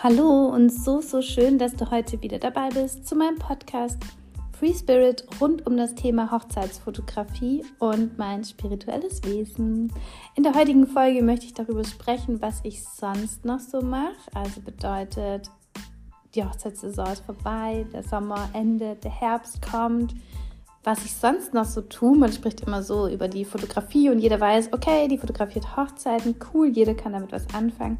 Hallo und so, so schön, dass du heute wieder dabei bist zu meinem Podcast Free Spirit rund um das Thema Hochzeitsfotografie und mein spirituelles Wesen. In der heutigen Folge möchte ich darüber sprechen, was ich sonst noch so mache. Also bedeutet, die Hochzeitssaison ist vorbei, der Sommer endet, der Herbst kommt. Was ich sonst noch so tue, man spricht immer so über die Fotografie und jeder weiß, okay, die fotografiert Hochzeiten, cool, jeder kann damit was anfangen.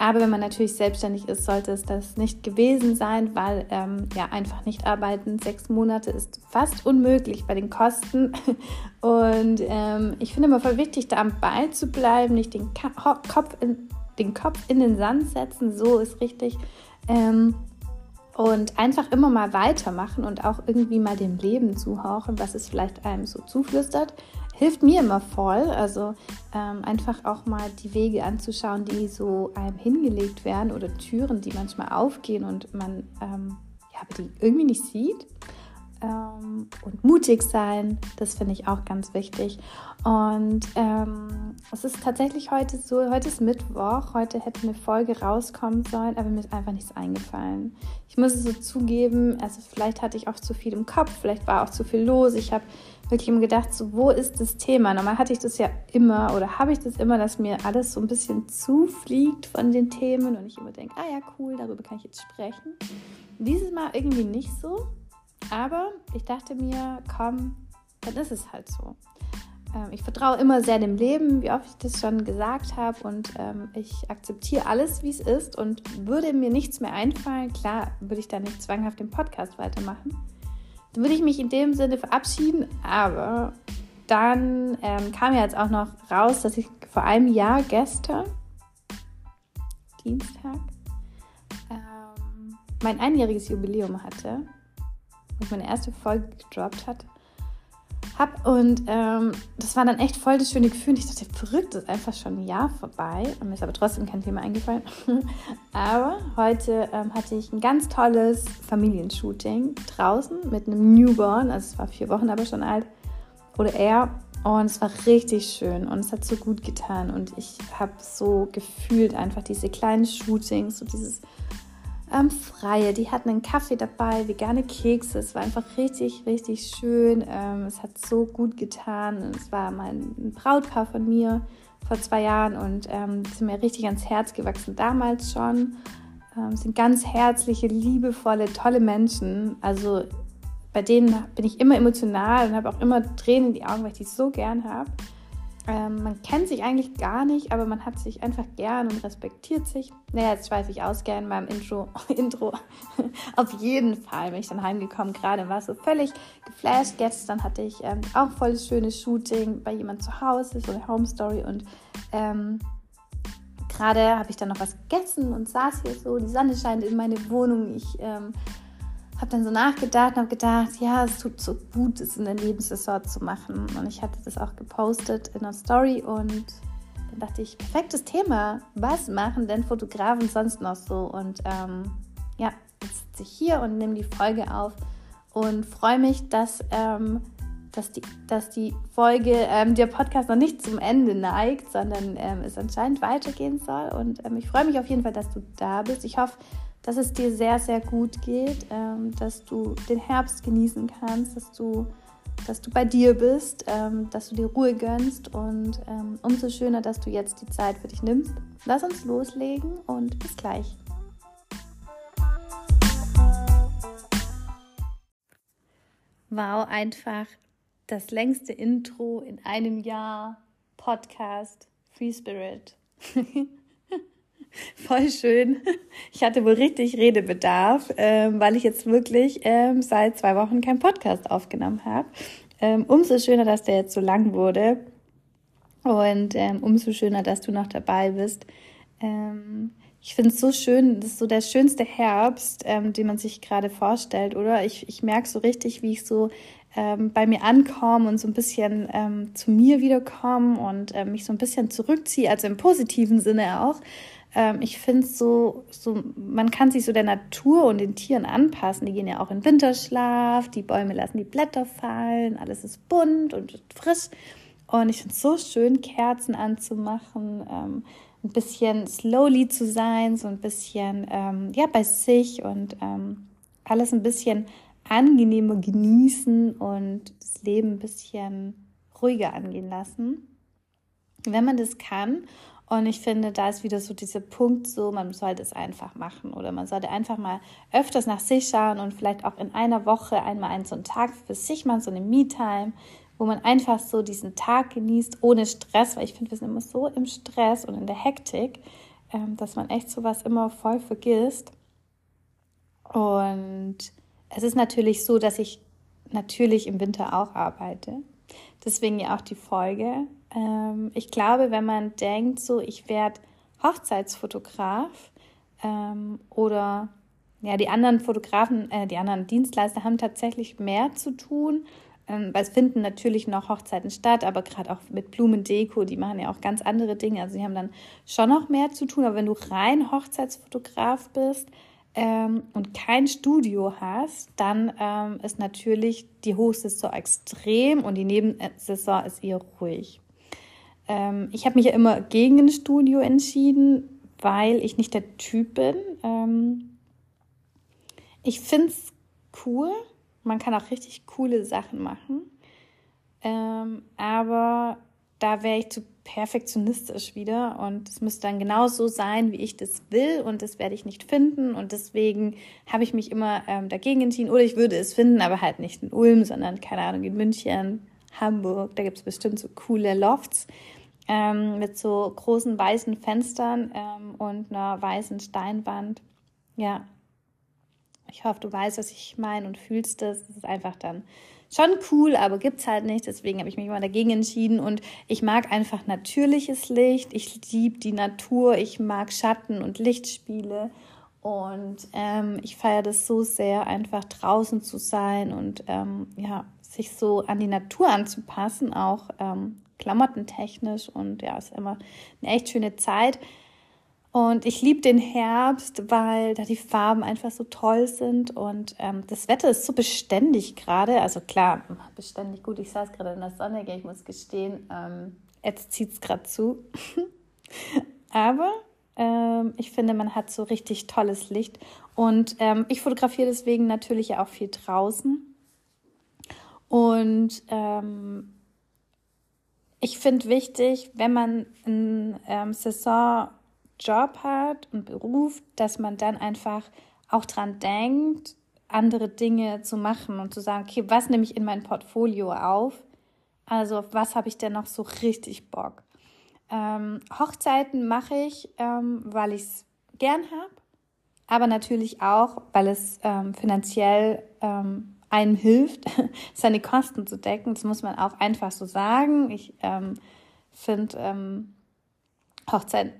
Aber wenn man natürlich selbstständig ist, sollte es das nicht gewesen sein, weil ähm, ja einfach nicht arbeiten. Sechs Monate ist fast unmöglich bei den Kosten. Und ähm, ich finde immer voll wichtig, da am Ball zu bleiben, nicht den, Ka Kopf, in, den Kopf in den Sand setzen. So ist richtig. Ähm, und einfach immer mal weitermachen und auch irgendwie mal dem Leben zuhauchen, was es vielleicht einem so zuflüstert hilft mir immer voll. Also ähm, einfach auch mal die Wege anzuschauen, die so einem hingelegt werden oder Türen, die manchmal aufgehen und man ähm, ja, die irgendwie nicht sieht. Ähm, und mutig sein, das finde ich auch ganz wichtig. Und ähm, es ist tatsächlich heute so, heute ist Mittwoch, heute hätte eine Folge rauskommen sollen, aber mir ist einfach nichts eingefallen. Ich muss es so zugeben, also vielleicht hatte ich auch zu viel im Kopf, vielleicht war auch zu viel los. Ich habe wirklich immer gedacht, so wo ist das Thema? Normal hatte ich das ja immer oder habe ich das immer, dass mir alles so ein bisschen zufliegt von den Themen und ich immer denke, ah ja, cool, darüber kann ich jetzt sprechen. Dieses Mal irgendwie nicht so, aber ich dachte mir, komm, dann ist es halt so. Ähm, ich vertraue immer sehr dem Leben, wie oft ich das schon gesagt habe. Und ähm, ich akzeptiere alles, wie es ist. Und würde mir nichts mehr einfallen, klar würde ich da nicht zwanghaft den Podcast weitermachen. Dann würde ich mich in dem Sinne verabschieden, aber dann ähm, kam ja jetzt auch noch raus, dass ich vor einem Jahr gestern, Dienstag, ähm, mein einjähriges Jubiläum hatte und ich meine erste Folge gedroppt hatte habe. Und ähm, das war dann echt voll das schöne Gefühl. Und ich dachte, verrückt, ist einfach schon ein Jahr vorbei. Und mir ist aber trotzdem kein Thema eingefallen. aber heute ähm, hatte ich ein ganz tolles Familienshooting draußen mit einem Newborn. Also es war vier Wochen aber schon alt. Oder er. Und es war richtig schön und es hat so gut getan. Und ich habe so gefühlt einfach diese kleinen Shootings, so dieses ähm, Freie. Die hatten einen Kaffee dabei, vegane Kekse. Es war einfach richtig, richtig schön. Ähm, es hat so gut getan. Es war mein Brautpaar von mir vor zwei Jahren und ähm, sind mir richtig ans Herz gewachsen damals schon. Ähm, sind ganz herzliche, liebevolle, tolle Menschen. Also bei denen bin ich immer emotional und habe auch immer Tränen in die Augen, weil ich die so gern habe. Ähm, man kennt sich eigentlich gar nicht, aber man hat sich einfach gern und respektiert sich. Naja, jetzt schweife ich aus gern beim Intro. Intro. Auf jeden Fall bin ich dann heimgekommen, gerade war so völlig geflasht. Gestern hatte ich ähm, auch voll schönes Shooting bei jemand zu Hause, so eine Home Story und ähm, gerade habe ich dann noch was gegessen und saß hier so. Die Sonne scheint in meine Wohnung. Ich ähm, habe dann so nachgedacht und habe gedacht, ja, es tut so gut, es in der Lebenssaison zu machen. Und ich hatte das auch gepostet in einer Story und dann dachte ich, perfektes Thema. Was machen denn Fotografen sonst noch so? Und ähm, ja, jetzt sitze ich hier und nehme die Folge auf und freue mich, dass, ähm, dass, die, dass die Folge, ähm, der Podcast noch nicht zum Ende neigt, sondern ähm, es anscheinend weitergehen soll. Und ähm, ich freue mich auf jeden Fall, dass du da bist. Ich hoffe, dass es dir sehr, sehr gut geht, ähm, dass du den Herbst genießen kannst, dass du, dass du bei dir bist, ähm, dass du dir Ruhe gönnst und ähm, umso schöner, dass du jetzt die Zeit für dich nimmst. Lass uns loslegen und bis gleich. Wow, einfach das längste Intro in einem Jahr Podcast Free Spirit. Voll schön. Ich hatte wohl richtig Redebedarf, ähm, weil ich jetzt wirklich ähm, seit zwei Wochen keinen Podcast aufgenommen habe. Ähm, umso schöner, dass der jetzt so lang wurde. Und ähm, umso schöner, dass du noch dabei bist. Ähm, ich finde es so schön, das ist so der schönste Herbst, ähm, den man sich gerade vorstellt, oder? Ich, ich merke so richtig, wie ich so bei mir ankomme und so ein bisschen ähm, zu mir wiederkomme und ähm, mich so ein bisschen zurückziehe, also im positiven Sinne auch. Ähm, ich finde so, so, man kann sich so der Natur und den Tieren anpassen. Die gehen ja auch in Winterschlaf, die Bäume lassen die Blätter fallen, alles ist bunt und frisch. Und ich finde es so schön, Kerzen anzumachen, ähm, ein bisschen slowly zu sein, so ein bisschen ähm, ja, bei sich und ähm, alles ein bisschen angenehmer genießen und das Leben ein bisschen ruhiger angehen lassen. Wenn man das kann und ich finde, da ist wieder so dieser Punkt so, man sollte es einfach machen oder man sollte einfach mal öfters nach sich schauen und vielleicht auch in einer Woche einmal einen so einen Tag für sich machen, so eine Me-Time, wo man einfach so diesen Tag genießt ohne Stress, weil ich finde, wir sind immer so im Stress und in der Hektik, ähm, dass man echt sowas immer voll vergisst. Und es ist natürlich so, dass ich natürlich im Winter auch arbeite. Deswegen ja auch die Folge. Ähm, ich glaube, wenn man denkt, so ich werde Hochzeitsfotograf ähm, oder ja, die anderen Fotografen, äh, die anderen Dienstleister haben tatsächlich mehr zu tun, ähm, weil es finden natürlich noch Hochzeiten statt, aber gerade auch mit Blumendeko, die machen ja auch ganz andere Dinge. Also sie haben dann schon noch mehr zu tun. Aber wenn du rein Hochzeitsfotograf bist, ähm, und kein Studio hast, dann ähm, ist natürlich die Hochsaison extrem und die Nebensaison ist eher ruhig. Ähm, ich habe mich ja immer gegen ein Studio entschieden, weil ich nicht der Typ bin. Ähm, ich finde es cool. Man kann auch richtig coole Sachen machen. Ähm, aber da wäre ich zu perfektionistisch wieder. Und es müsste dann genau so sein, wie ich das will. Und das werde ich nicht finden. Und deswegen habe ich mich immer ähm, dagegen entschieden. Oder ich würde es finden, aber halt nicht in Ulm, sondern keine Ahnung in München, Hamburg, da gibt es bestimmt so coole Lofts ähm, mit so großen weißen Fenstern ähm, und einer weißen Steinwand. Ja, ich hoffe, du weißt, was ich meine und fühlst das. Das ist einfach dann schon cool, aber gibt's halt nicht. Deswegen habe ich mich immer dagegen entschieden und ich mag einfach natürliches Licht. Ich liebe die Natur. Ich mag Schatten und Lichtspiele. Und ähm, ich feiere das so sehr, einfach draußen zu sein und ähm, ja, sich so an die Natur anzupassen, auch ähm, klamottentechnisch. Und ja, ist immer eine echt schöne Zeit. Und ich liebe den Herbst, weil da die Farben einfach so toll sind und ähm, das Wetter ist so beständig gerade. Also klar, beständig gut. Ich saß gerade in der Sonne, ich muss gestehen, ähm, jetzt zieht es gerade zu. Aber ähm, ich finde, man hat so richtig tolles Licht. Und ähm, ich fotografiere deswegen natürlich auch viel draußen. Und ähm, ich finde wichtig, wenn man ein ähm, Saison Job hat und Beruf, dass man dann einfach auch dran denkt, andere Dinge zu machen und zu sagen, okay, was nehme ich in mein Portfolio auf? Also auf was habe ich denn noch so richtig Bock? Ähm, Hochzeiten mache ich, ähm, weil ich es gern habe, aber natürlich auch, weil es ähm, finanziell ähm, einem hilft, seine Kosten zu decken. Das muss man auch einfach so sagen. Ich ähm, finde ähm, Hochzeiten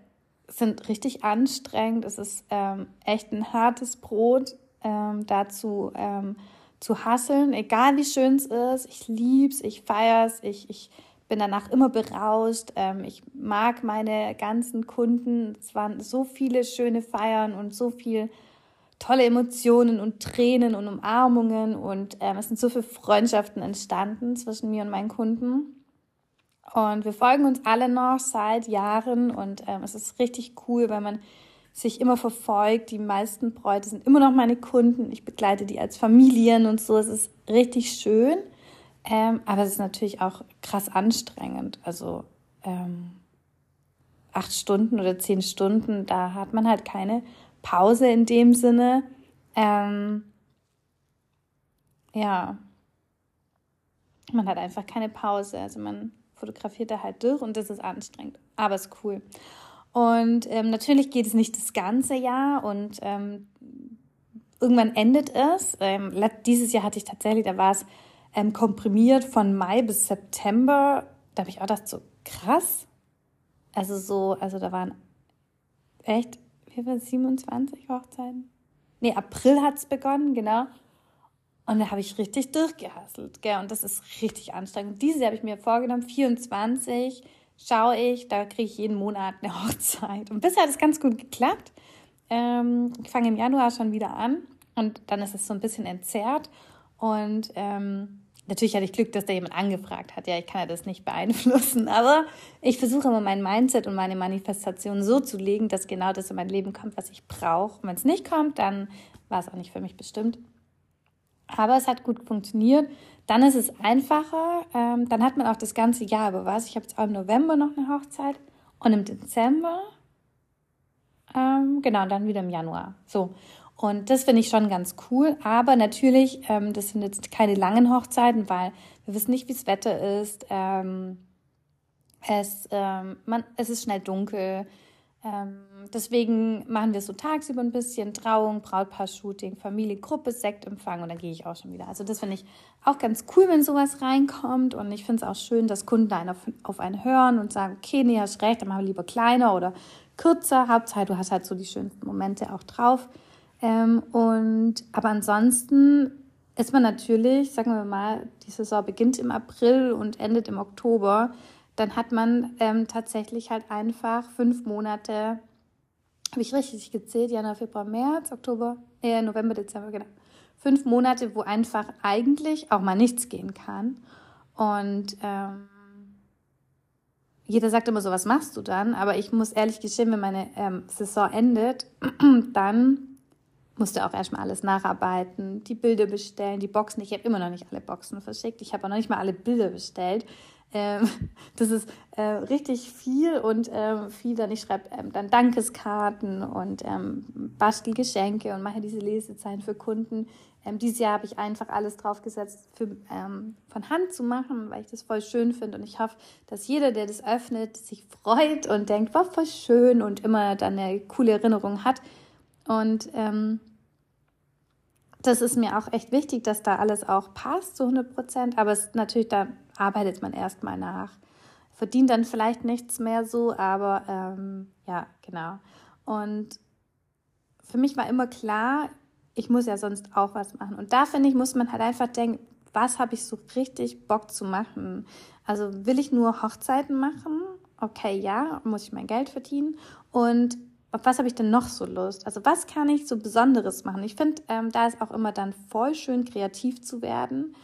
sind richtig anstrengend. Es ist ähm, echt ein hartes Brot, ähm, dazu ähm, zu hasseln, egal wie schön es ist. Ich liebe es, ich feiere es, ich, ich bin danach immer berauscht. Ähm, ich mag meine ganzen Kunden. Es waren so viele schöne Feiern und so viel tolle Emotionen und Tränen und Umarmungen und ähm, es sind so viele Freundschaften entstanden zwischen mir und meinen Kunden. Und wir folgen uns alle noch seit Jahren und ähm, es ist richtig cool, weil man sich immer verfolgt. Die meisten Bräute sind immer noch meine Kunden. Ich begleite die als Familien und so. Es ist richtig schön. Ähm, aber es ist natürlich auch krass anstrengend. Also ähm, acht Stunden oder zehn Stunden, da hat man halt keine Pause in dem Sinne. Ähm, ja, man hat einfach keine Pause. Also man fotografiert er halt durch und das ist anstrengend, aber ist cool. Und ähm, natürlich geht es nicht das ganze Jahr und ähm, irgendwann endet es. Ähm, dieses Jahr hatte ich tatsächlich, da war es ähm, komprimiert von Mai bis September. Da habe ich auch gedacht, so krass. Also so, also da waren echt, wie war 27 Hochzeiten? Nee, April hat es begonnen, genau. Und da habe ich richtig durchgehasselt, gell? Und das ist richtig anstrengend. Diese habe ich mir vorgenommen, 24 schaue ich, da kriege ich jeden Monat eine Hochzeit. Und bisher hat es ganz gut geklappt. Ähm, ich fange im Januar schon wieder an und dann ist es so ein bisschen entzerrt. Und ähm, natürlich hatte ich Glück, dass da jemand angefragt hat. Ja, ich kann ja das nicht beeinflussen, aber ich versuche immer mein Mindset und meine Manifestation so zu legen, dass genau das in mein Leben kommt, was ich brauche. Wenn es nicht kommt, dann war es auch nicht für mich bestimmt. Aber es hat gut funktioniert. Dann ist es einfacher. Ähm, dann hat man auch das ganze Jahr über was. Ich habe jetzt auch im November noch eine Hochzeit und im Dezember. Ähm, genau, dann wieder im Januar. So. Und das finde ich schon ganz cool. Aber natürlich, ähm, das sind jetzt keine langen Hochzeiten, weil wir wissen nicht, wie das Wetter ist. Ähm, es, ähm, man, es ist schnell dunkel. Ähm, deswegen machen wir so tagsüber ein bisschen Trauung, Brautpaar-Shooting, Familie, Gruppe, Sektempfang und dann gehe ich auch schon wieder. Also das finde ich auch ganz cool, wenn sowas reinkommt und ich finde es auch schön, dass Kunden einen auf, auf einen hören und sagen, okay, nee, hast recht, dann machen wir lieber kleiner oder kürzer. Hauptsache, du hast halt so die schönsten Momente auch drauf. Ähm, und, aber ansonsten ist man natürlich, sagen wir mal, die Saison beginnt im April und endet im Oktober, dann hat man ähm, tatsächlich halt einfach fünf Monate, habe ich richtig gezählt, Januar, Februar, März, Oktober, äh, November, Dezember, genau. Fünf Monate, wo einfach eigentlich auch mal nichts gehen kann. Und ähm, jeder sagt immer so, was machst du dann? Aber ich muss ehrlich gestehen, wenn meine ähm, Saison endet, dann musste auch erstmal alles nacharbeiten, die Bilder bestellen, die Boxen. Ich habe immer noch nicht alle Boxen verschickt. Ich habe auch noch nicht mal alle Bilder bestellt. Ähm, das ist äh, richtig viel und äh, viel dann. Ich schreibe ähm, dann Dankeskarten und ähm, bastel Geschenke und mache diese Lesezeichen für Kunden. Ähm, dieses Jahr habe ich einfach alles draufgesetzt, für, ähm, von Hand zu machen, weil ich das voll schön finde. Und ich hoffe, dass jeder, der das öffnet, sich freut und denkt, war voll schön und immer dann eine coole Erinnerung hat. Und ähm, das ist mir auch echt wichtig, dass da alles auch passt zu 100 Prozent. Aber es natürlich, da arbeitet man erstmal nach. Verdient dann vielleicht nichts mehr so, aber ähm, ja, genau. Und für mich war immer klar, ich muss ja sonst auch was machen. Und da finde ich, muss man halt einfach denken, was habe ich so richtig Bock zu machen? Also will ich nur Hochzeiten machen? Okay, ja, muss ich mein Geld verdienen. Und auf was habe ich denn noch so Lust? Also was kann ich so Besonderes machen? Ich finde, ähm, da ist auch immer dann voll schön kreativ zu werden,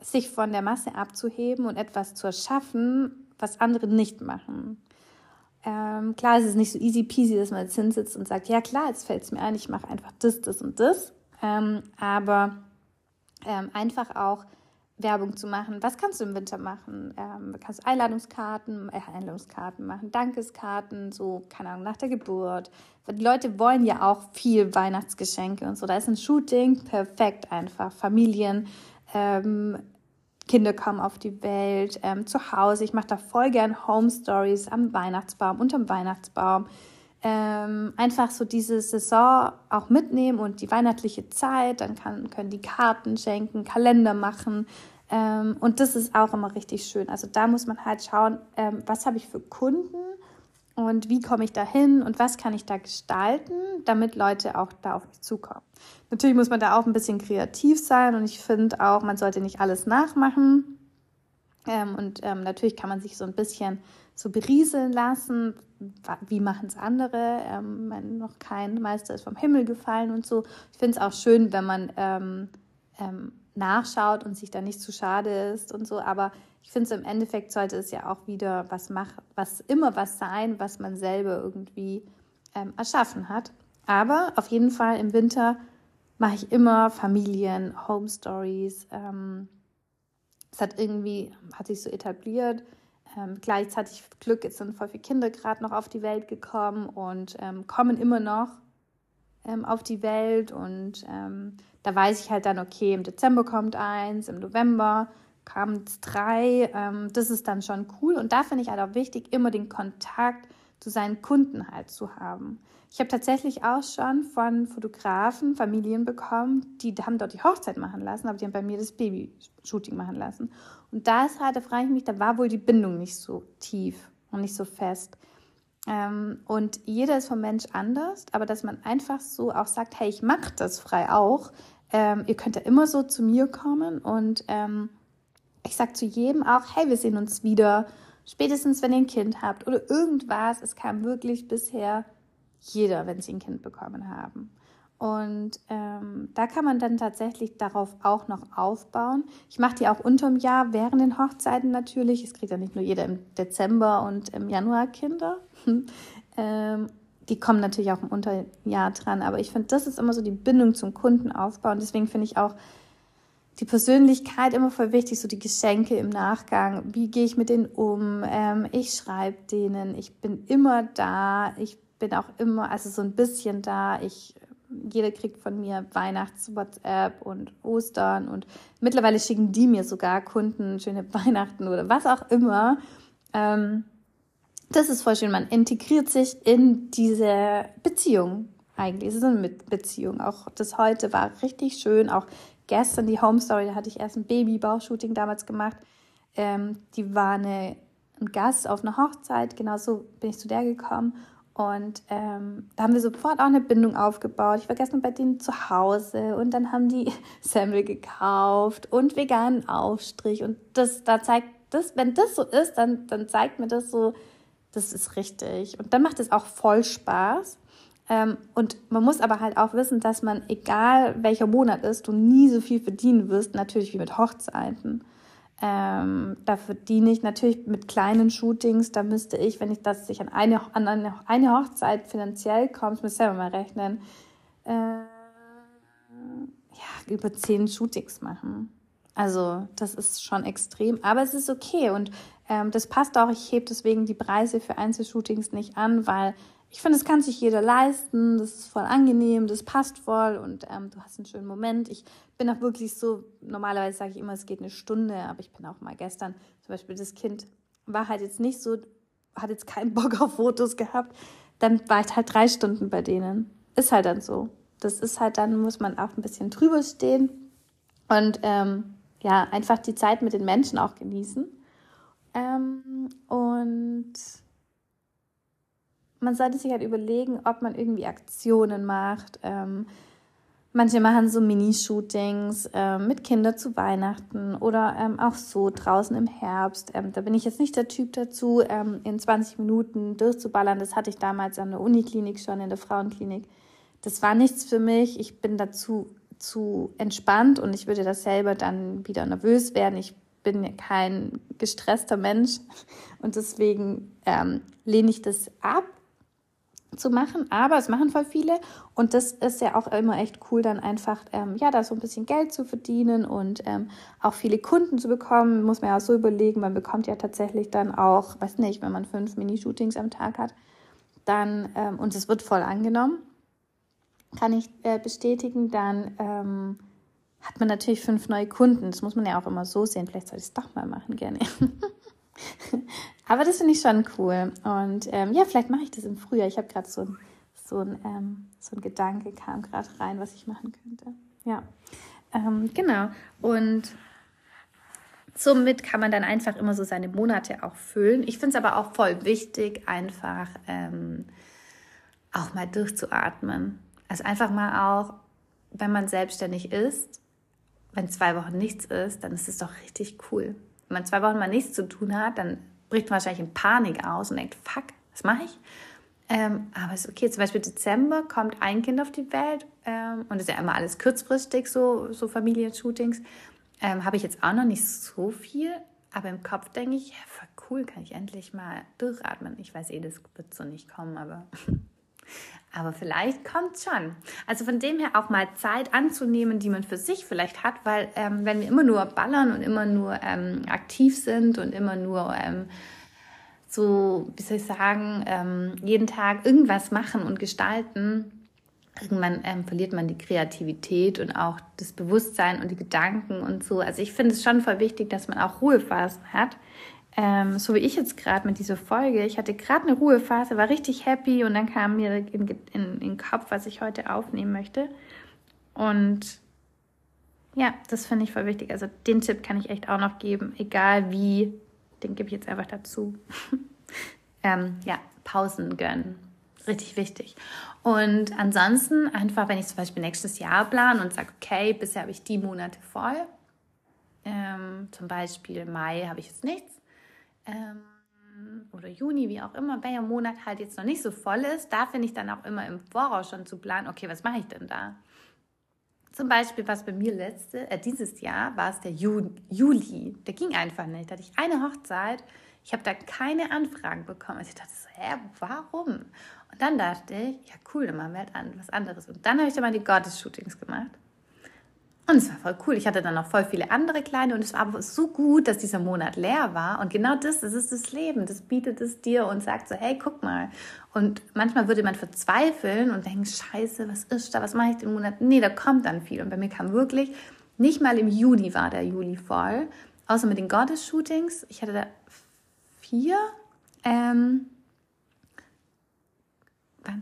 sich von der Masse abzuheben und etwas zu erschaffen, was andere nicht machen. Ähm, klar, es ist nicht so easy peasy, dass man jetzt hinsitzt und sagt, ja klar, jetzt fällt es mir ein, ich mache einfach das, das und das. Ähm, aber ähm, einfach auch Werbung zu machen. Was kannst du im Winter machen? Ähm, du kannst Einladungskarten, äh, Einladungskarten machen, Dankeskarten, so, keine Ahnung, nach der Geburt. Die Leute wollen ja auch viel Weihnachtsgeschenke und so. Da ist ein Shooting perfekt einfach. Familien, ähm, Kinder kommen auf die Welt, ähm, zu Hause. Ich mache da voll gern Home Stories am Weihnachtsbaum, unterm Weihnachtsbaum. Ähm, einfach so diese Saison auch mitnehmen und die weihnachtliche Zeit. Dann kann, können die Karten schenken, Kalender machen. Ähm, und das ist auch immer richtig schön. Also da muss man halt schauen, ähm, was habe ich für Kunden und wie komme ich da hin und was kann ich da gestalten, damit Leute auch da auf mich zukommen. Natürlich muss man da auch ein bisschen kreativ sein und ich finde auch, man sollte nicht alles nachmachen. Ähm, und ähm, natürlich kann man sich so ein bisschen so berieseln lassen. Wie machen es andere? Ähm, noch kein Meister ist vom Himmel gefallen und so. Ich finde es auch schön, wenn man ähm, ähm, nachschaut und sich da nicht zu schade ist und so. Aber ich finde, im Endeffekt sollte es ja auch wieder was machen, was immer was sein, was man selber irgendwie ähm, erschaffen hat. Aber auf jeden Fall im Winter mache ich immer Familien, Home Stories. Ähm, es hat irgendwie, hat sich so etabliert. Ähm, gleichzeitig Glück, jetzt sind voll viele Kinder gerade noch auf die Welt gekommen und ähm, kommen immer noch ähm, auf die Welt. Und ähm, da weiß ich halt dann, okay, im Dezember kommt eins, im November kamen es drei. Ähm, das ist dann schon cool. Und da finde ich halt auch wichtig, immer den Kontakt zu seinen Kunden halt zu haben. Ich habe tatsächlich auch schon von Fotografen Familien bekommen, die haben dort die Hochzeit machen lassen, aber die haben bei mir das Baby-Shooting machen lassen. Und da ist halt, da frage ich mich, da war wohl die Bindung nicht so tief und nicht so fest. Ähm, und jeder ist vom Mensch anders, aber dass man einfach so auch sagt, hey, ich mache das frei auch. Ähm, ihr könnt ja immer so zu mir kommen und ähm, ich sage zu jedem auch, hey, wir sehen uns wieder, spätestens wenn ihr ein Kind habt oder irgendwas. Es kam wirklich bisher jeder, wenn sie ein Kind bekommen haben. Und ähm, da kann man dann tatsächlich darauf auch noch aufbauen. Ich mache die auch unterm Jahr, während den Hochzeiten natürlich. Es kriegt ja nicht nur jeder im Dezember und im Januar Kinder. ähm, die kommen natürlich auch im Unterjahr dran. Aber ich finde, das ist immer so die Bindung zum Kunden aufbauen. Deswegen finde ich auch die Persönlichkeit immer voll wichtig, so die Geschenke im Nachgang. Wie gehe ich mit denen um? Ähm, ich schreibe denen, ich bin immer da, ich bin auch immer, also so ein bisschen da. Ich jeder kriegt von mir Weihnachts-WhatsApp und Ostern und mittlerweile schicken die mir sogar Kunden schöne Weihnachten oder was auch immer. Ähm, das ist voll schön. Man integriert sich in diese Beziehung eigentlich. Es ist eine Beziehung. Auch das heute war richtig schön. Auch gestern die Home Story, da hatte ich erst ein Baby-Baushooting damals gemacht. Ähm, die war eine, ein Gast auf einer Hochzeit. Genauso bin ich zu der gekommen. Und ähm, da haben wir sofort auch eine Bindung aufgebaut. Ich war gestern bei denen zu Hause und dann haben die Semmel gekauft und veganen Aufstrich. Und das, da zeigt das, wenn das so ist, dann, dann zeigt mir das so, das ist richtig. Und dann macht es auch voll Spaß. Ähm, und man muss aber halt auch wissen, dass man, egal welcher Monat ist, du nie so viel verdienen wirst, natürlich wie mit Hochzeiten. Ähm, da verdiene ich natürlich mit kleinen Shootings, da müsste ich, wenn ich das sich an eine, an eine, eine Hochzeit finanziell kommt, muss ich selber mal rechnen, äh, ja, über zehn Shootings machen. Also das ist schon extrem, aber es ist okay und ähm, das passt auch. Ich hebe deswegen die Preise für Einzelshootings nicht an, weil ich finde, es kann sich jeder leisten, das ist voll angenehm, das passt voll und ähm, du hast einen schönen Moment. Ich bin auch wirklich so, normalerweise sage ich immer, es geht eine Stunde, aber ich bin auch mal gestern, zum Beispiel das Kind war halt jetzt nicht so, hat jetzt keinen Bock auf Fotos gehabt, dann war ich halt drei Stunden bei denen. Ist halt dann so. Das ist halt dann, muss man auch ein bisschen drüber stehen und ähm, ja, einfach die Zeit mit den Menschen auch genießen. Ähm, und man sollte sich halt überlegen, ob man irgendwie Aktionen macht. Ähm, manche machen so Mini-Shootings äh, mit Kindern zu Weihnachten oder ähm, auch so draußen im Herbst. Ähm, da bin ich jetzt nicht der Typ dazu, ähm, in 20 Minuten durchzuballern. Das hatte ich damals an der Uniklinik schon, in der Frauenklinik. Das war nichts für mich. Ich bin dazu zu entspannt und ich würde das selber dann wieder nervös werden. Ich bin kein gestresster Mensch und deswegen ähm, lehne ich das ab zu machen, aber es machen voll viele und das ist ja auch immer echt cool, dann einfach ähm, ja da so ein bisschen Geld zu verdienen und ähm, auch viele Kunden zu bekommen, muss man ja auch so überlegen, man bekommt ja tatsächlich dann auch, weiß nicht, wenn man fünf Mini-Shootings am Tag hat, dann ähm, und es wird voll angenommen, kann ich äh, bestätigen, dann ähm, hat man natürlich fünf neue Kunden. Das muss man ja auch immer so sehen. Vielleicht sollte ich es doch mal machen, gerne. Aber das finde ich schon cool. Und ähm, ja, vielleicht mache ich das im Frühjahr. Ich habe gerade so ein, so, ähm, so ein Gedanke kam gerade rein, was ich machen könnte. Ja, ähm, genau. Und somit kann man dann einfach immer so seine Monate auch füllen. Ich finde es aber auch voll wichtig, einfach ähm, auch mal durchzuatmen. Also einfach mal auch, wenn man selbstständig ist, wenn zwei Wochen nichts ist, dann ist es doch richtig cool. Wenn man zwei Wochen mal nichts zu tun hat, dann bricht wahrscheinlich in Panik aus und denkt, fuck, was mache ich? Ähm, aber es ist okay. Zum Beispiel Dezember kommt ein Kind auf die Welt ähm, und ist ja immer alles kurzfristig, so, so Familienshootings. Ähm, Habe ich jetzt auch noch nicht so viel, aber im Kopf denke ich, ja, voll cool, kann ich endlich mal durchatmen. Ich weiß eh, das wird so nicht kommen, aber Aber vielleicht kommt schon. Also von dem her auch mal Zeit anzunehmen, die man für sich vielleicht hat, weil ähm, wenn wir immer nur ballern und immer nur ähm, aktiv sind und immer nur ähm, so, wie soll ich sagen, ähm, jeden Tag irgendwas machen und gestalten, irgendwann ähm, verliert man die Kreativität und auch das Bewusstsein und die Gedanken und so. Also ich finde es schon voll wichtig, dass man auch Ruhephasen hat ähm, so wie ich jetzt gerade mit dieser Folge, ich hatte gerade eine Ruhephase, war richtig happy und dann kam mir in, in, in den Kopf, was ich heute aufnehmen möchte. Und ja, das finde ich voll wichtig. Also den Tipp kann ich echt auch noch geben, egal wie, den gebe ich jetzt einfach dazu. ähm, ja, Pausen gönnen. Richtig wichtig. Und ansonsten einfach, wenn ich zum Beispiel nächstes Jahr plane und sage, okay, bisher habe ich die Monate voll. Ähm, zum Beispiel Mai habe ich jetzt nichts ähm, oder Juni, wie auch immer, welcher Monat halt jetzt noch nicht so voll ist, da finde ich dann auch immer im Voraus schon zu planen, okay, was mache ich denn da? Zum Beispiel, was bei mir letzte, äh, dieses Jahr war es der Ju Juli. Der ging einfach nicht. Da hatte ich eine Hochzeit. Ich habe da keine Anfragen bekommen. Also ich dachte so, hä, warum? Und dann dachte ich, ja cool, dann machen wir halt an, was anderes. Und dann habe ich dann mal die Gottes-Shootings gemacht. Und es war voll cool. Ich hatte dann noch voll viele andere kleine und es war aber so gut, dass dieser Monat leer war. Und genau das, das ist das Leben. Das bietet es dir und sagt so, hey, guck mal. Und manchmal würde man verzweifeln und denken, scheiße, was ist da? Was mache ich den Monat? Nee, da kommt dann viel. Und bei mir kam wirklich, nicht mal im Juni war der Juli voll. Außer mit den Goddess-Shootings. Ich hatte da vier. Ähm,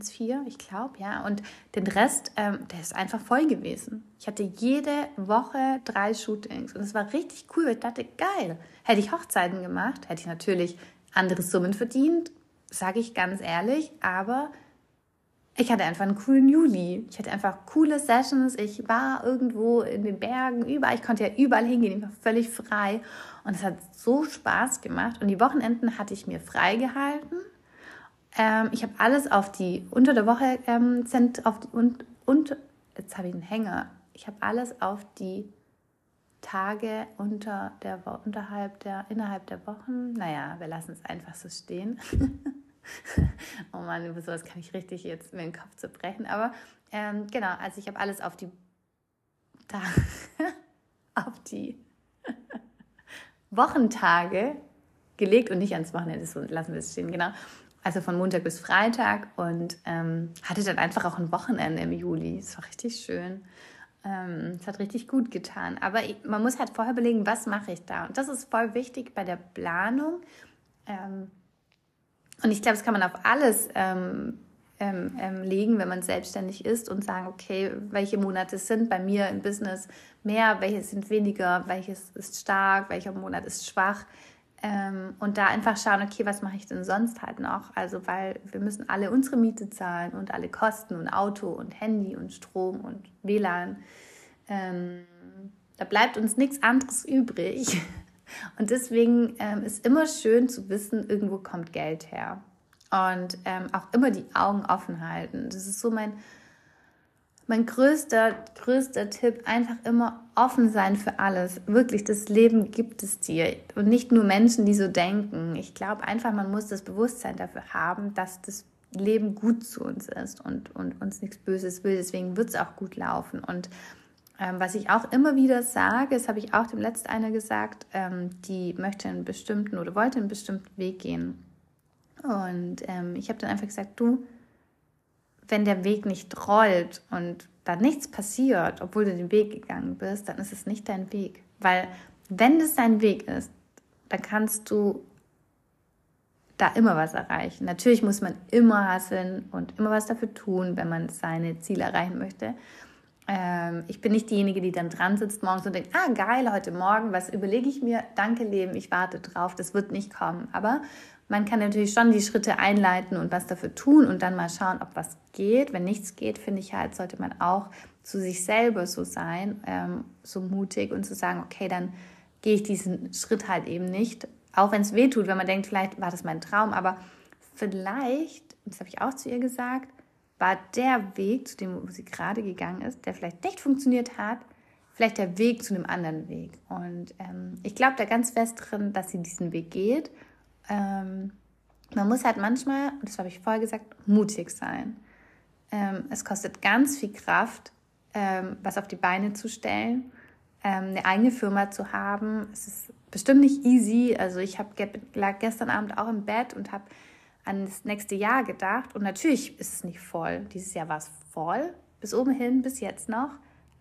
es vier, ich glaube, ja. Und den Rest, ähm, der ist einfach voll gewesen. Ich hatte jede Woche drei Shootings und es war richtig cool, ich dachte, geil. Hätte ich Hochzeiten gemacht, hätte ich natürlich andere Summen verdient, sage ich ganz ehrlich, aber ich hatte einfach einen coolen Juli. Ich hatte einfach coole Sessions. Ich war irgendwo in den Bergen, überall. Ich konnte ja überall hingehen. Ich war völlig frei. Und es hat so Spaß gemacht. Und die Wochenenden hatte ich mir freigehalten. Ähm, ich habe alles auf die unter der Woche ähm, sind auf die, und, und jetzt habe ich einen Hänger. Ich habe alles auf die Tage unter der unterhalb der innerhalb der Wochen. Naja, wir lassen es einfach so stehen. oh Mann, über sowas kann ich richtig jetzt mir den Kopf zerbrechen. Aber ähm, genau, also ich habe alles auf die da auf die Wochentage gelegt und nicht ans Wochenende. So lassen wir es stehen, genau also von Montag bis Freitag und ähm, hatte dann einfach auch ein Wochenende im Juli. Es war richtig schön. Ähm, es hat richtig gut getan. Aber man muss halt vorher überlegen, was mache ich da? Und das ist voll wichtig bei der Planung. Ähm, und ich glaube, das kann man auf alles ähm, ähm, ähm, legen, wenn man selbstständig ist und sagen, okay, welche Monate sind bei mir im Business mehr, welche sind weniger, welches ist stark, welcher Monat ist schwach. Ähm, und da einfach schauen, okay, was mache ich denn sonst halt noch? Also, weil wir müssen alle unsere Miete zahlen und alle Kosten und Auto und Handy und Strom und WLAN. Ähm, da bleibt uns nichts anderes übrig. Und deswegen ähm, ist immer schön zu wissen, irgendwo kommt Geld her. Und ähm, auch immer die Augen offen halten. Das ist so mein mein größter, größter Tipp, einfach immer offen sein für alles. Wirklich, das Leben gibt es dir. Und nicht nur Menschen, die so denken. Ich glaube einfach, man muss das Bewusstsein dafür haben, dass das Leben gut zu uns ist und, und uns nichts Böses will. Deswegen wird es auch gut laufen. Und ähm, was ich auch immer wieder sage, das habe ich auch dem letzten einer gesagt, ähm, die möchte einen bestimmten oder wollte einen bestimmten Weg gehen. Und ähm, ich habe dann einfach gesagt, du, wenn der Weg nicht rollt und da nichts passiert, obwohl du den Weg gegangen bist, dann ist es nicht dein Weg. Weil wenn es dein Weg ist, dann kannst du da immer was erreichen. Natürlich muss man immer hasseln und immer was dafür tun, wenn man seine Ziele erreichen möchte. Ähm, ich bin nicht diejenige, die dann dran sitzt morgens und denkt, ah geil, heute Morgen, was überlege ich mir? Danke Leben, ich warte drauf, das wird nicht kommen. Aber man kann natürlich schon die Schritte einleiten und was dafür tun und dann mal schauen, ob was geht. Wenn nichts geht, finde ich halt, sollte man auch zu sich selber so sein, ähm, so mutig und zu sagen, okay, dann gehe ich diesen Schritt halt eben nicht. Auch wenn es weh tut, wenn man denkt, vielleicht war das mein Traum, aber vielleicht, das habe ich auch zu ihr gesagt, war der Weg, zu dem wo sie gerade gegangen ist, der vielleicht nicht funktioniert hat, vielleicht der Weg zu einem anderen Weg. Und ähm, ich glaube da ganz fest drin, dass sie diesen Weg geht ähm, man muss halt manchmal, das habe ich vorher gesagt, mutig sein. Ähm, es kostet ganz viel Kraft, ähm, was auf die Beine zu stellen, ähm, eine eigene Firma zu haben. Es ist bestimmt nicht easy. Also ich hab, lag gestern Abend auch im Bett und habe an das nächste Jahr gedacht. Und natürlich ist es nicht voll. Dieses Jahr war es voll, bis oben hin, bis jetzt noch.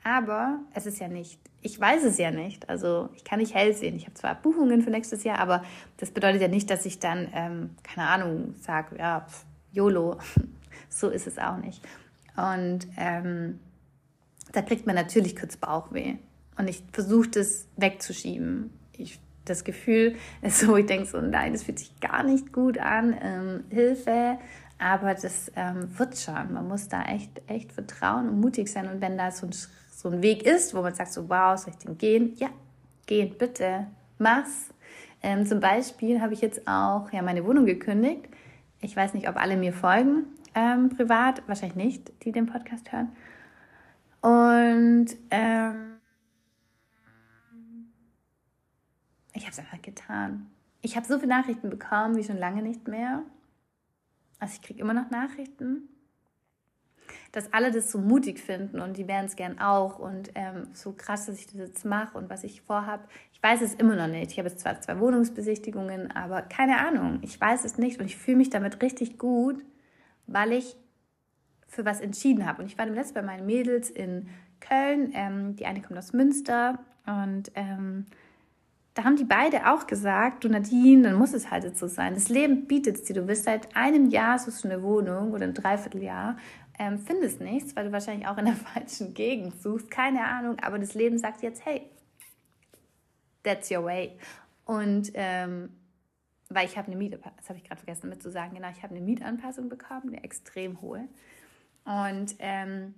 Aber es ist ja nicht, ich weiß es ja nicht. Also ich kann nicht hell sehen. Ich habe zwar Buchungen für nächstes Jahr, aber das bedeutet ja nicht, dass ich dann, ähm, keine Ahnung, sage, ja, pff, YOLO. so ist es auch nicht. Und ähm, da kriegt man natürlich kurz Bauchweh. Und ich versuche das wegzuschieben. Ich, das Gefühl ist so, ich denke so, nein, das fühlt sich gar nicht gut an. Ähm, Hilfe. Aber das ähm, wird schon. Man muss da echt, echt vertrauen und mutig sein. Und wenn da so ein so ein Weg ist, wo man sagt so, wow, soll ich den gehen? Ja, gehen, bitte, mach's. Ähm, zum Beispiel habe ich jetzt auch ja, meine Wohnung gekündigt. Ich weiß nicht, ob alle mir folgen ähm, privat, wahrscheinlich nicht, die den Podcast hören. Und ähm, ich habe es einfach getan. Ich habe so viele Nachrichten bekommen wie schon lange nicht mehr. Also ich kriege immer noch Nachrichten dass alle das so mutig finden und die wären es gern auch und ähm, so krass, dass ich das jetzt mache und was ich vorhabe. Ich weiß es immer noch nicht. Ich habe jetzt zwar zwei Wohnungsbesichtigungen, aber keine Ahnung. Ich weiß es nicht und ich fühle mich damit richtig gut, weil ich für was entschieden habe. Und ich war dem letzten bei meinen Mädels in Köln. Ähm, die eine kommt aus Münster und ähm, da haben die beide auch gesagt, du Nadine, dann muss es halt jetzt so sein. Das Leben bietet es dir. Du wirst seit einem Jahr du eine Wohnung oder ein Dreivierteljahr ähm, findest nichts, weil du wahrscheinlich auch in der falschen Gegend suchst, keine Ahnung, aber das Leben sagt jetzt, hey, that's your way. Und ähm, weil ich habe eine Miete, das habe ich gerade vergessen damit zu sagen, genau, ich habe eine Mietanpassung bekommen, eine extrem hohe. Und ähm,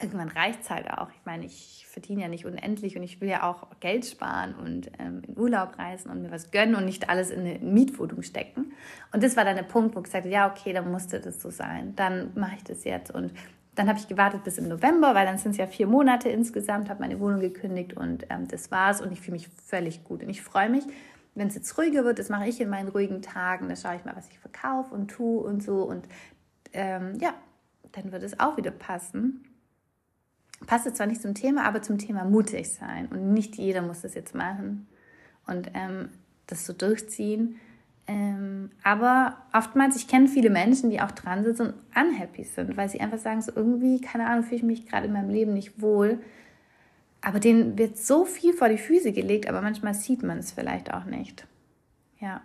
irgendwann reicht es halt auch. Ich meine, ich verdiene ja nicht unendlich und ich will ja auch Geld sparen und ähm, in Urlaub reisen und mir was gönnen und nicht alles in eine Mietwohnung stecken. Und das war dann der Punkt, wo ich gesagt habe, ja, okay, dann musste das so sein. Dann mache ich das jetzt. Und dann habe ich gewartet bis im November, weil dann sind es ja vier Monate insgesamt, habe meine Wohnung gekündigt und ähm, das war's. Und ich fühle mich völlig gut. Und ich freue mich, wenn es jetzt ruhiger wird, das mache ich in meinen ruhigen Tagen. Da schaue ich mal, was ich verkaufe und tue und so. Und ähm, ja, dann wird es auch wieder passen passt zwar nicht zum Thema, aber zum Thema mutig sein. Und nicht jeder muss das jetzt machen und ähm, das so durchziehen. Ähm, aber oftmals, ich kenne viele Menschen, die auch dran sitzen und unhappy sind, weil sie einfach sagen, so irgendwie, keine Ahnung, fühle ich mich gerade in meinem Leben nicht wohl. Aber denen wird so viel vor die Füße gelegt, aber manchmal sieht man es vielleicht auch nicht. Ja.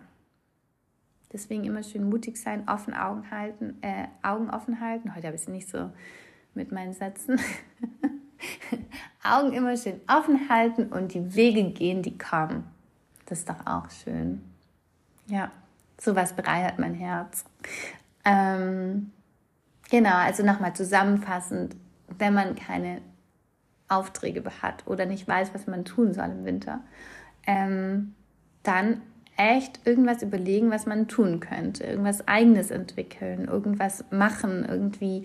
Deswegen immer schön mutig sein, offen Augen halten, äh, Augen offen halten. Heute habe ich es nicht so mit meinen Sätzen. Augen immer schön offen halten und die Wege gehen, die kommen. Das ist doch auch schön. Ja, sowas bereichert mein Herz. Ähm, genau, also nochmal zusammenfassend, wenn man keine Aufträge hat oder nicht weiß, was man tun soll im Winter, ähm, dann echt irgendwas überlegen, was man tun könnte, irgendwas eigenes entwickeln, irgendwas machen, irgendwie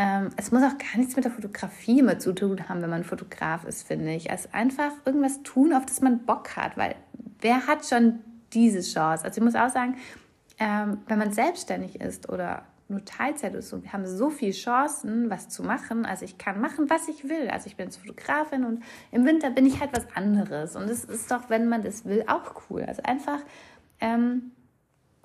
ähm, es muss auch gar nichts mit der Fotografie immer zu tun haben, wenn man Fotograf ist, finde ich. Also einfach irgendwas tun, auf das man Bock hat, weil wer hat schon diese Chance? Also ich muss auch sagen, ähm, wenn man selbstständig ist oder nur Teilzeit ist so, wir haben so viele Chancen, was zu machen. Also ich kann machen, was ich will. Also ich bin jetzt Fotografin und im Winter bin ich halt was anderes. Und es ist doch, wenn man das will, auch cool. Also einfach ähm,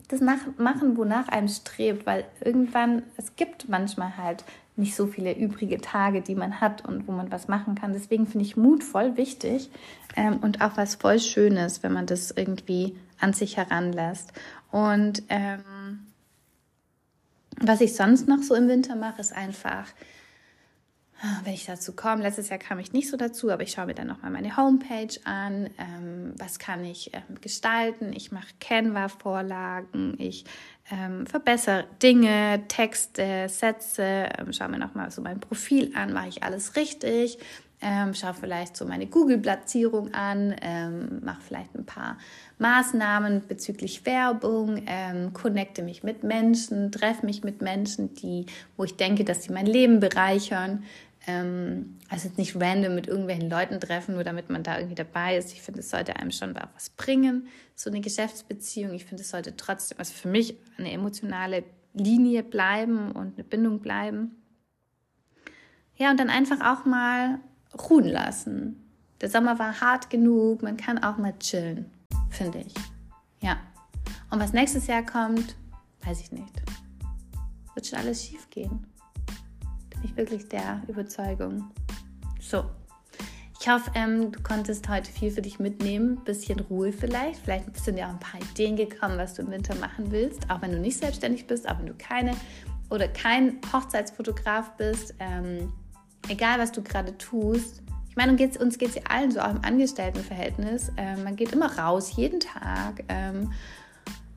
das machen, wonach einem strebt, weil irgendwann, es gibt manchmal halt nicht so viele übrige Tage, die man hat und wo man was machen kann. Deswegen finde ich Mut voll wichtig ähm, und auch was voll Schönes, wenn man das irgendwie an sich heranlässt. Und ähm, was ich sonst noch so im Winter mache, ist einfach wenn ich dazu komme, letztes Jahr kam ich nicht so dazu, aber ich schaue mir dann nochmal meine Homepage an. Ähm, was kann ich ähm, gestalten? Ich mache Canva-Vorlagen, ich ähm, verbessere Dinge, Texte, Sätze, ähm, schaue mir nochmal so mein Profil an, mache ich alles richtig, ähm, schaue vielleicht so meine Google-Platzierung an, ähm, mache vielleicht ein paar Maßnahmen bezüglich Werbung, connecte mich mit Menschen, treffe mich mit Menschen, die, wo ich denke, dass sie mein Leben bereichern. Ähm, also nicht random mit irgendwelchen Leuten treffen, nur damit man da irgendwie dabei ist. Ich finde, es sollte einem schon auch was bringen, so eine Geschäftsbeziehung. Ich finde, es sollte trotzdem, also für mich eine emotionale Linie bleiben und eine Bindung bleiben. Ja, und dann einfach auch mal ruhen lassen. Der Sommer war hart genug, man kann auch mal chillen, finde ich. Ja. Und was nächstes Jahr kommt, weiß ich nicht. Wird schon alles schief gehen ich wirklich der Überzeugung. So. Ich hoffe, ähm, du konntest heute viel für dich mitnehmen. Bisschen Ruhe vielleicht. Vielleicht sind dir auch ein paar Ideen gekommen, was du im Winter machen willst. Auch wenn du nicht selbstständig bist, auch wenn du keine oder kein Hochzeitsfotograf bist. Ähm, egal, was du gerade tust. Ich meine, uns geht es ja allen so, auch im Angestelltenverhältnis. Ähm, man geht immer raus, jeden Tag.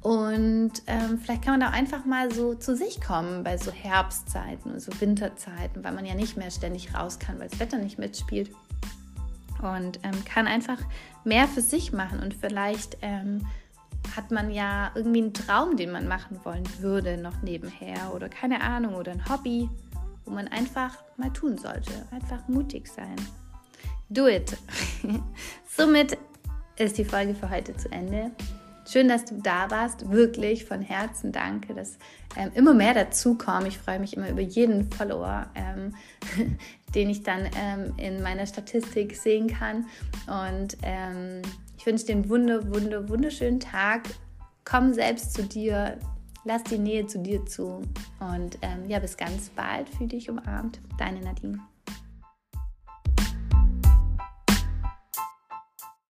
Und ähm, vielleicht kann man da einfach mal so zu sich kommen bei so Herbstzeiten und so Winterzeiten, weil man ja nicht mehr ständig raus kann, weil das Wetter nicht mitspielt. und ähm, kann einfach mehr für sich machen und vielleicht ähm, hat man ja irgendwie einen Traum, den man machen wollen würde, noch nebenher oder keine Ahnung oder ein Hobby, wo man einfach mal tun sollte. Einfach mutig sein. Do it. Somit ist die Folge für heute zu Ende. Schön, dass du da warst. Wirklich von Herzen danke, dass ähm, immer mehr dazukommen. Ich freue mich immer über jeden Follower, ähm, den ich dann ähm, in meiner Statistik sehen kann. Und ähm, ich wünsche dir einen wunder, wunder, wunderschönen Tag. Komm selbst zu dir. Lass die Nähe zu dir zu. Und ähm, ja, bis ganz bald. Fühl dich umarmt. Deine Nadine.